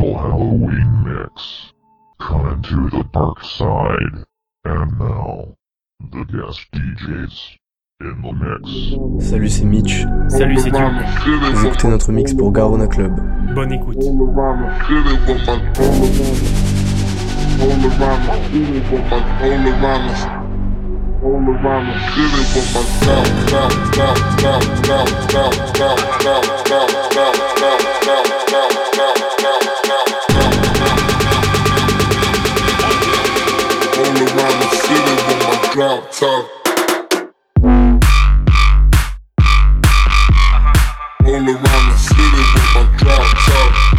Halloween mix. Coming to the dark side. And now, the guest DJs. In the mix. Salut c'est Mitch. Salut c'est Dieu. Vous écoutez notre mix pour Garona Club. Bonne écoute. With my drop top. All around the city with my drop top.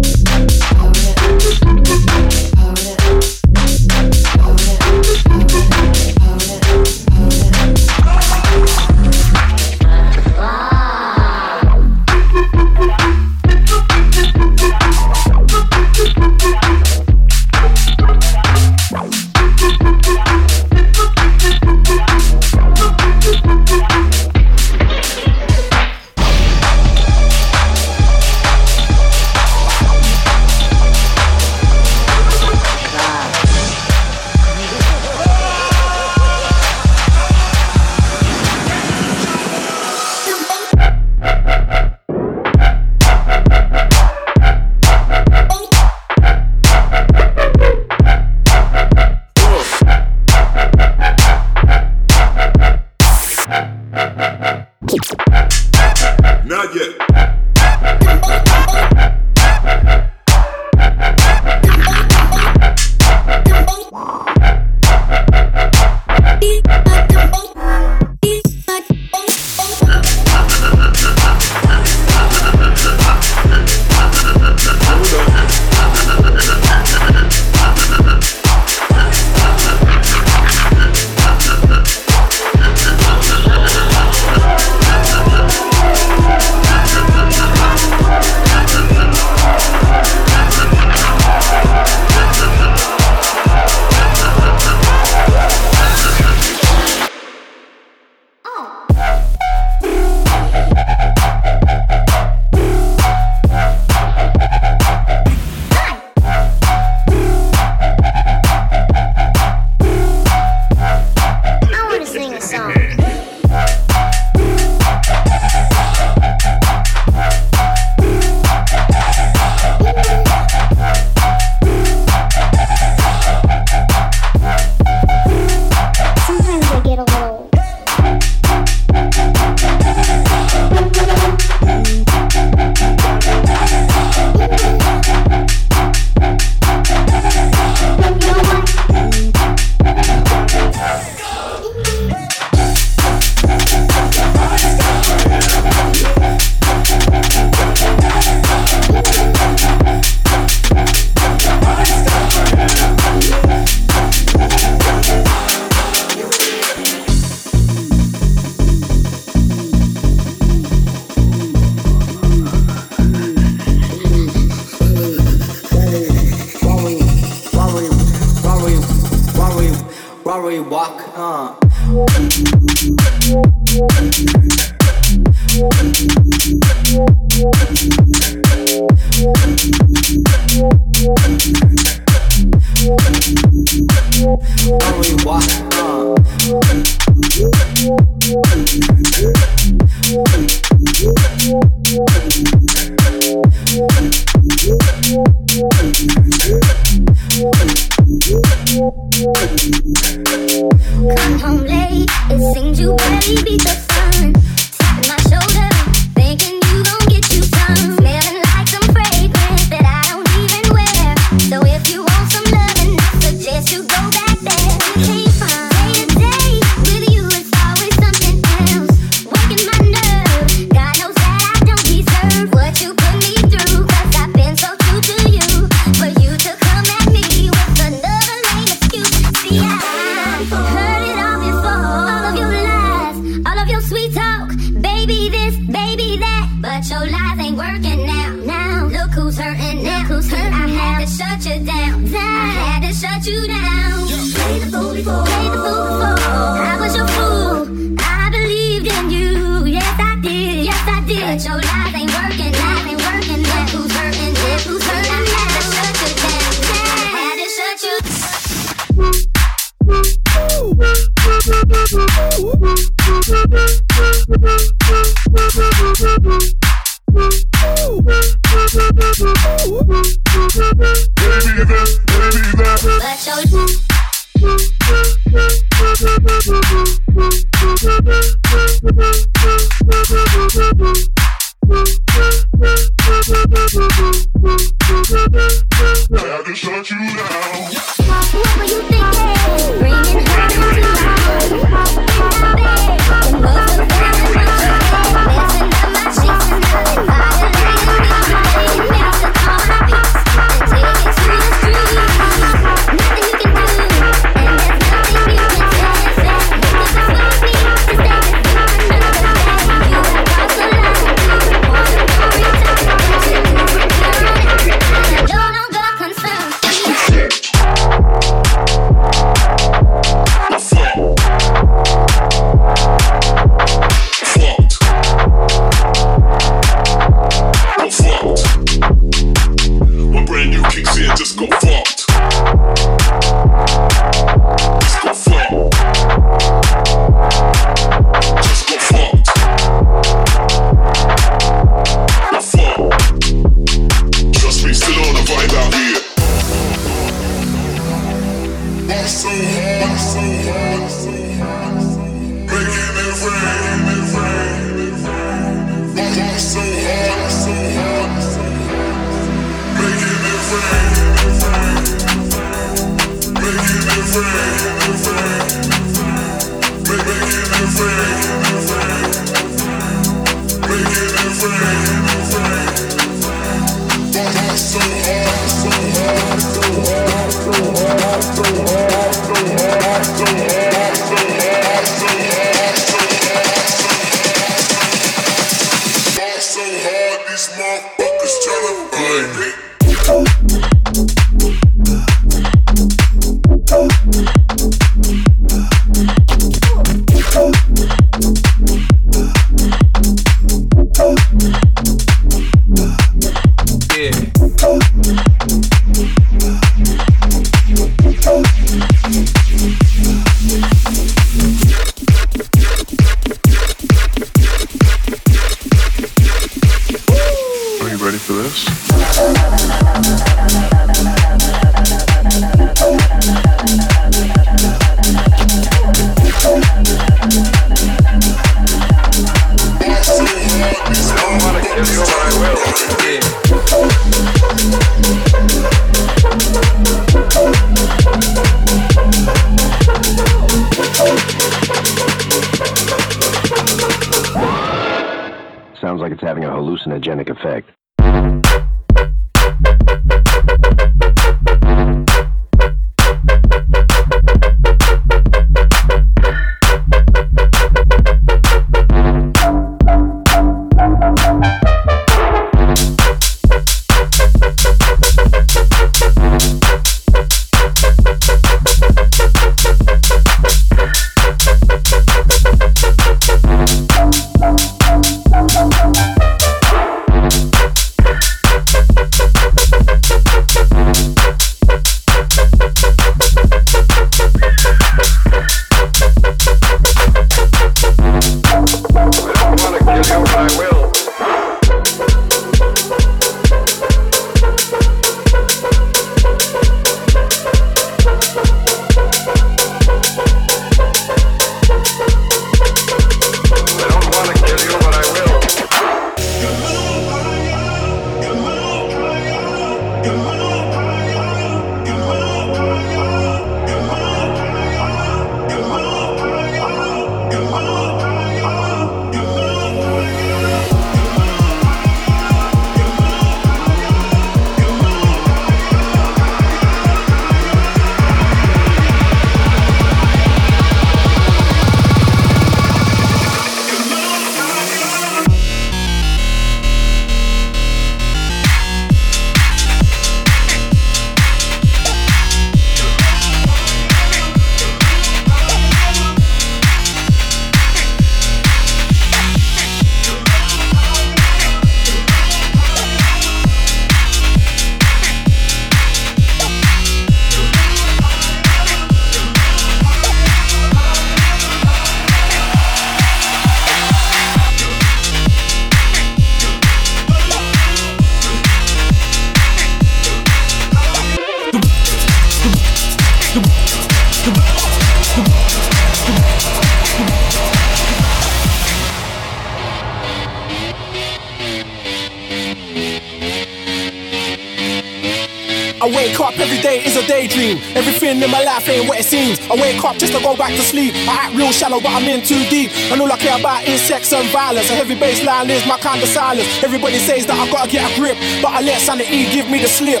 just to go back to sleep. I act real shallow, but I'm in too deep. And all I care about is sex and violence. A heavy bass line is my kind of silence. Everybody says that I gotta get a grip, but I let sanity give me the slip.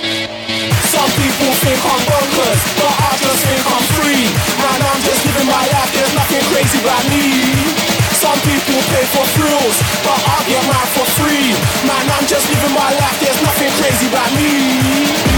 Some people think I'm bonkers, but I just think I'm free. Man, I'm just living my life, there's nothing crazy about me. Some people pay for thrills, but I get mine for free. Man, I'm just living my life, there's nothing crazy about me.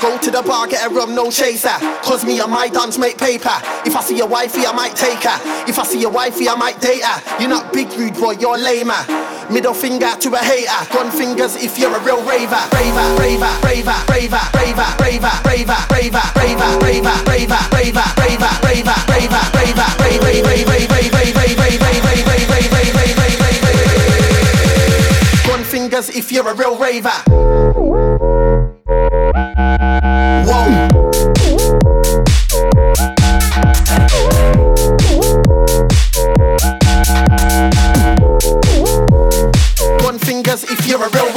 Go to the bar, get a rum, no chaser. Cause me and my dance make paper. If I see your wifey, I might take her. If I see your wifey, I might date her. You're not big rude boy, you're lamer. Middle finger to a hater. Gun fingers if you're a real raver. Raver, raver, raver, raver, raver, raver, raver, raver, raver, raver, raver, raver, raver, raver, raver, raver, raver, Gun fingers if you're a real raver. Gun fingers if you're a real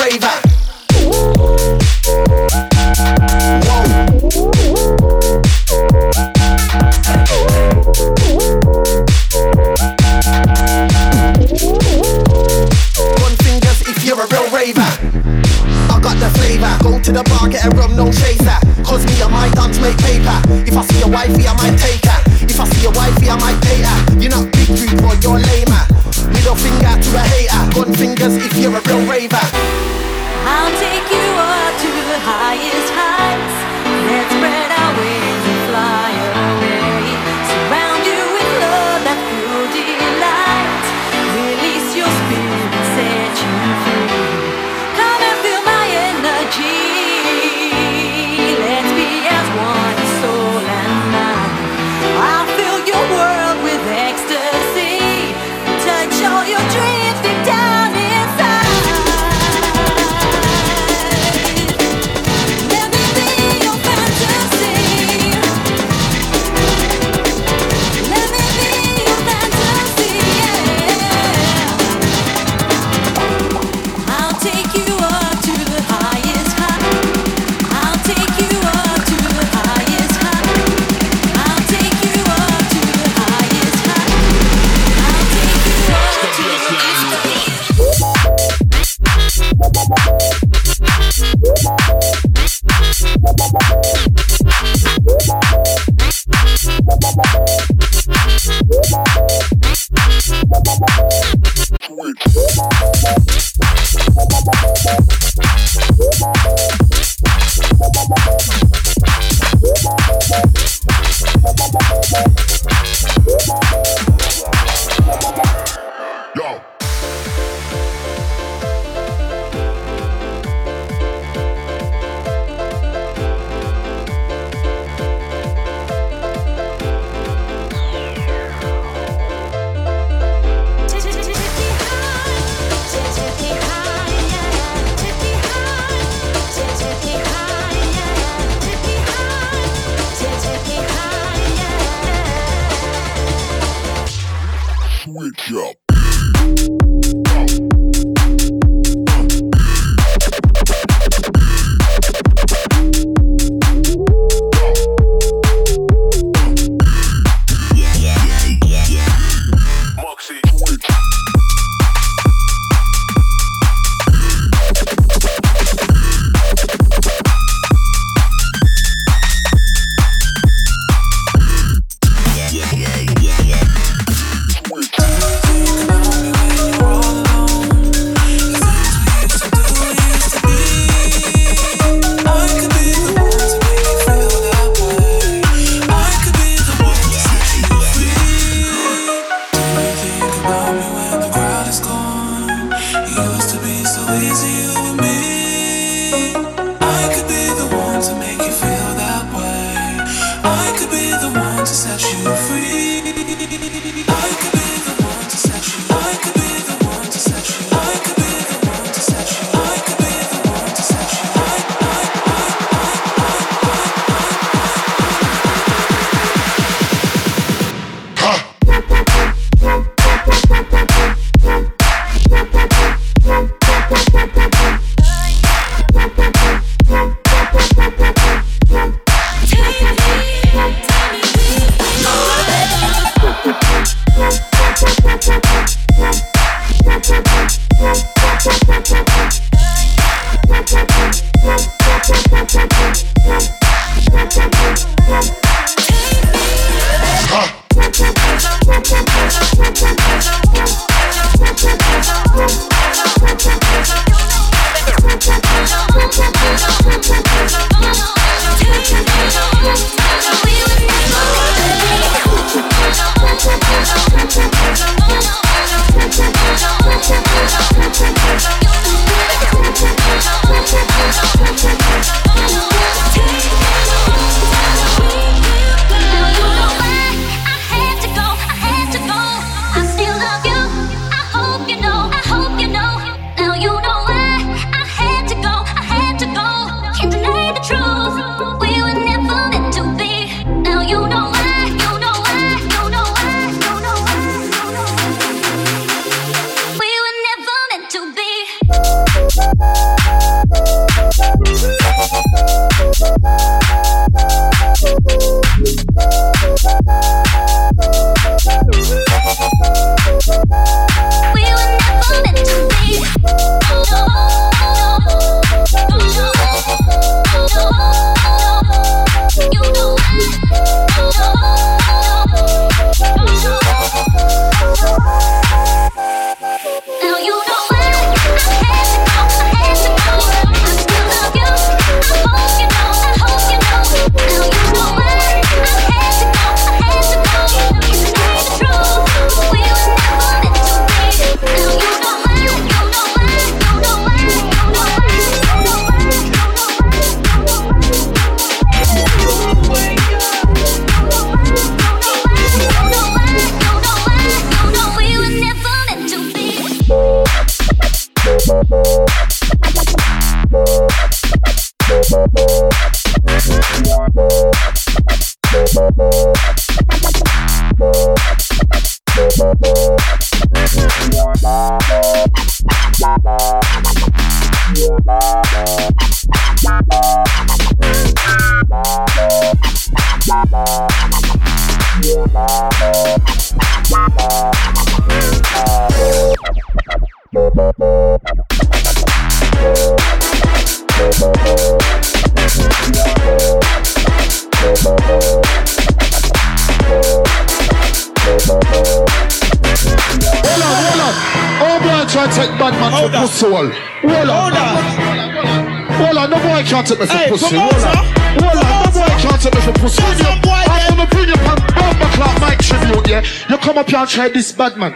this bad man.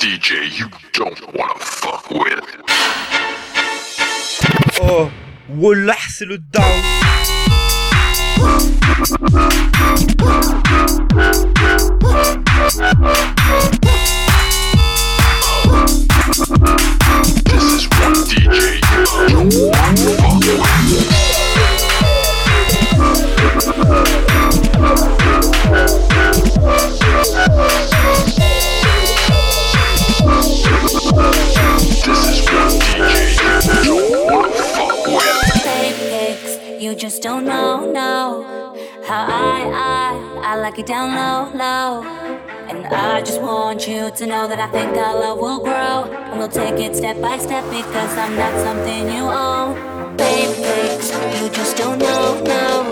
DJ you don't wanna fuck with. Oh, voilà, c'est le down. This is what DJ you don't wanna fuck with. just don't know, no. How I, I, I like it down low, low. And I just want you to know that I think our love will grow. And we'll take it step by step because I'm not something you own. Baby, you just don't know, no.